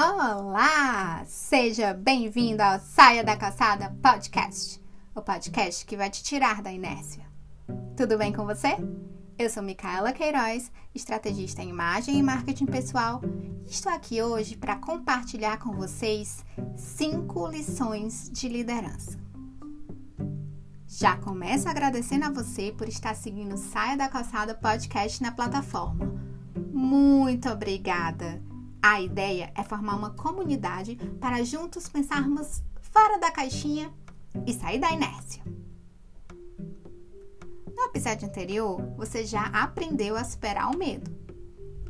Olá! Seja bem-vindo ao Saia da Calçada Podcast, o podcast que vai te tirar da inércia. Tudo bem com você? Eu sou Micaela Queiroz, estrategista em imagem e marketing pessoal, e estou aqui hoje para compartilhar com vocês cinco lições de liderança. Já começo agradecendo a você por estar seguindo o Saia da Calçada Podcast na plataforma. Muito obrigada! A ideia é formar uma comunidade para juntos pensarmos fora da caixinha e sair da inércia. No episódio anterior, você já aprendeu a superar o medo.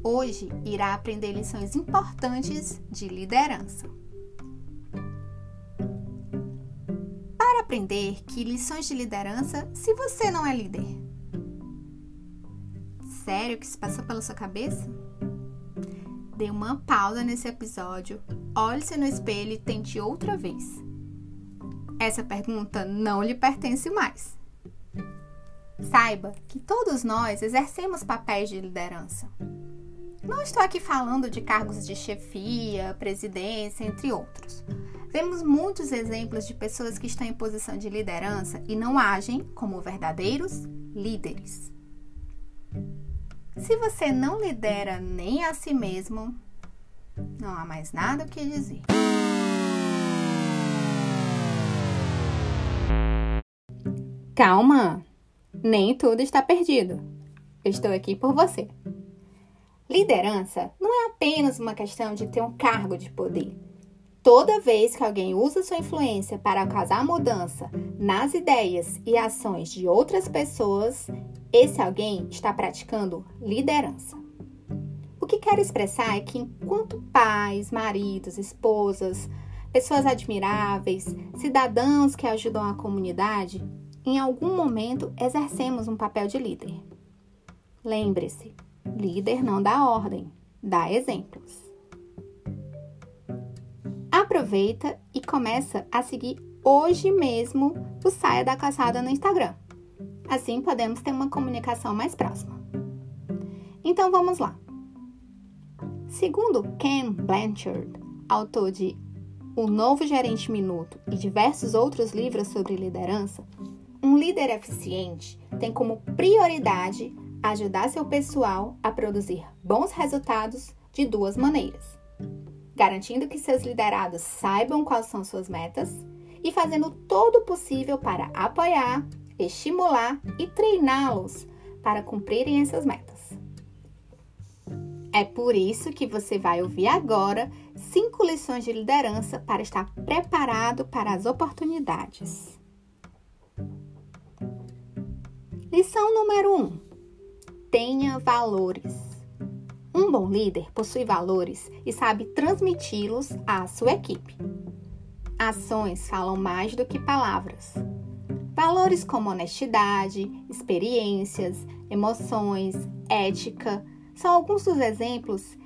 Hoje irá aprender lições importantes de liderança. Para aprender que lições de liderança se você não é líder? Sério que se passou pela sua cabeça? Dê uma pausa nesse episódio, olhe-se no espelho e tente outra vez. Essa pergunta não lhe pertence mais. Saiba que todos nós exercemos papéis de liderança. Não estou aqui falando de cargos de chefia, presidência, entre outros. Vemos muitos exemplos de pessoas que estão em posição de liderança e não agem como verdadeiros líderes. Se você não lidera nem a si mesmo, não há mais nada o que dizer. Calma! Nem tudo está perdido. Eu estou aqui por você. Liderança não é apenas uma questão de ter um cargo de poder. Toda vez que alguém usa sua influência para causar mudança nas ideias e ações de outras pessoas, esse alguém está praticando liderança. O que quero expressar é que, enquanto pais, maridos, esposas, pessoas admiráveis, cidadãos que ajudam a comunidade, em algum momento exercemos um papel de líder. Lembre-se, líder não dá ordem, dá exemplos. Aproveita e começa a seguir hoje mesmo o Saia da Caçada no Instagram. Assim podemos ter uma comunicação mais próxima. Então vamos lá. Segundo Ken Blanchard, autor de O Novo Gerente Minuto e diversos outros livros sobre liderança, um líder eficiente tem como prioridade ajudar seu pessoal a produzir bons resultados de duas maneiras: garantindo que seus liderados saibam quais são suas metas e fazendo todo o possível para apoiar, estimular e treiná-los para cumprirem essas metas. É por isso que você vai ouvir agora cinco lições de liderança para estar preparado para as oportunidades. Lição número 1: um, Tenha valores. Um bom líder possui valores e sabe transmiti-los à sua equipe. Ações falam mais do que palavras. Valores como honestidade, experiências, emoções, ética são alguns dos exemplos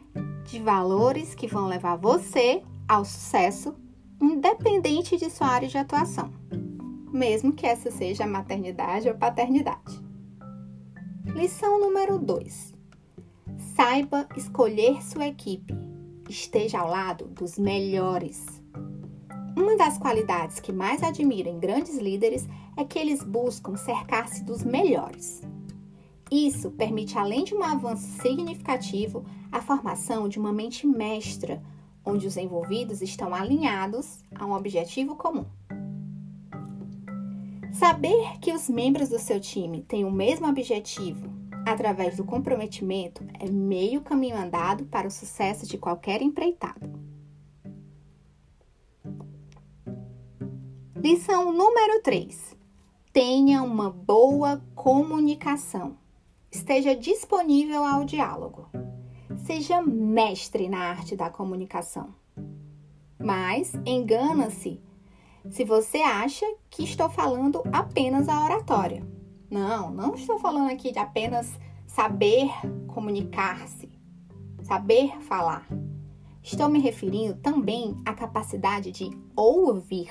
de valores que vão levar você ao sucesso, independente de sua área de atuação, mesmo que essa seja maternidade ou paternidade. Lição número 2: Saiba escolher sua equipe. Esteja ao lado dos melhores. Uma das qualidades que mais admiro em grandes líderes é que eles buscam cercar-se dos melhores. Isso permite, além de um avanço significativo, a formação de uma mente mestra, onde os envolvidos estão alinhados a um objetivo comum. Saber que os membros do seu time têm o mesmo objetivo através do comprometimento é meio caminho andado para o sucesso de qualquer empreitada. Lição número 3: Tenha uma boa comunicação. Esteja disponível ao diálogo. Seja mestre na arte da comunicação. Mas engana-se se você acha que estou falando apenas a oratória. Não, não estou falando aqui de apenas saber comunicar-se, saber falar. Estou me referindo também à capacidade de ouvir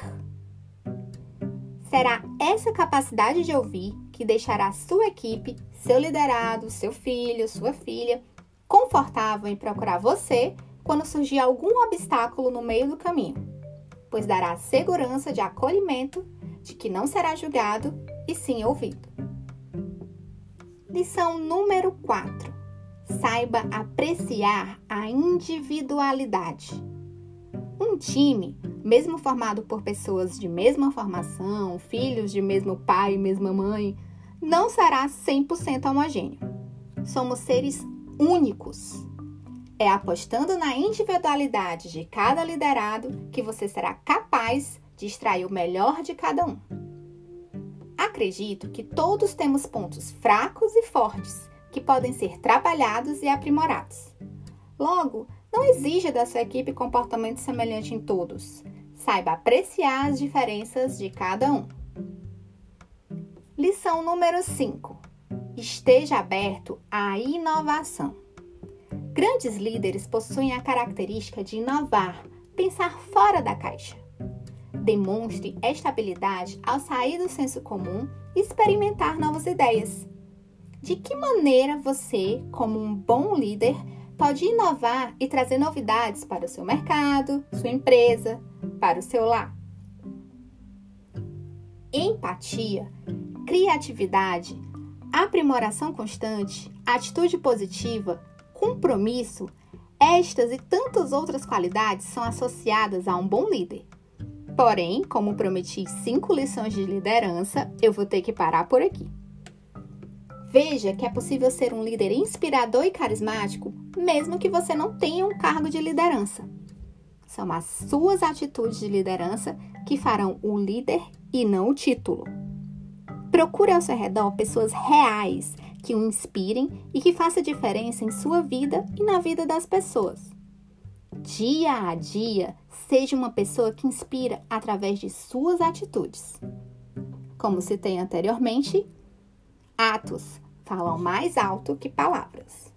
Será essa capacidade de ouvir que deixará sua equipe, seu liderado, seu filho, sua filha confortável em procurar você quando surgir algum obstáculo no meio do caminho, pois dará segurança de acolhimento de que não será julgado e sim ouvido. Lição número 4. Saiba apreciar a individualidade. Um time, mesmo formado por pessoas de mesma formação, filhos de mesmo pai e mesma mãe, não será 100% homogêneo. Somos seres únicos. É apostando na individualidade de cada liderado que você será capaz de extrair o melhor de cada um. Acredito que todos temos pontos fracos e fortes que podem ser trabalhados e aprimorados. Logo, não exija da sua equipe comportamento semelhante em todos. Saiba apreciar as diferenças de cada um. Lição número 5. Esteja aberto à inovação. Grandes líderes possuem a característica de inovar, pensar fora da caixa. Demonstre esta habilidade ao sair do senso comum e experimentar novas ideias. De que maneira você, como um bom líder, pode inovar e trazer novidades para o seu mercado, sua empresa, para o seu lar? Empatia, criatividade, aprimoração constante, atitude positiva, compromisso, estas e tantas outras qualidades são associadas a um bom líder. Porém, como prometi cinco lições de liderança, eu vou ter que parar por aqui. Veja que é possível ser um líder inspirador e carismático, mesmo que você não tenha um cargo de liderança. São as suas atitudes de liderança que farão o líder e não o título. Procure ao seu redor pessoas reais que o inspirem e que façam diferença em sua vida e na vida das pessoas. Dia a dia, seja uma pessoa que inspira através de suas atitudes. Como citei anteriormente, atos falam mais alto que palavras.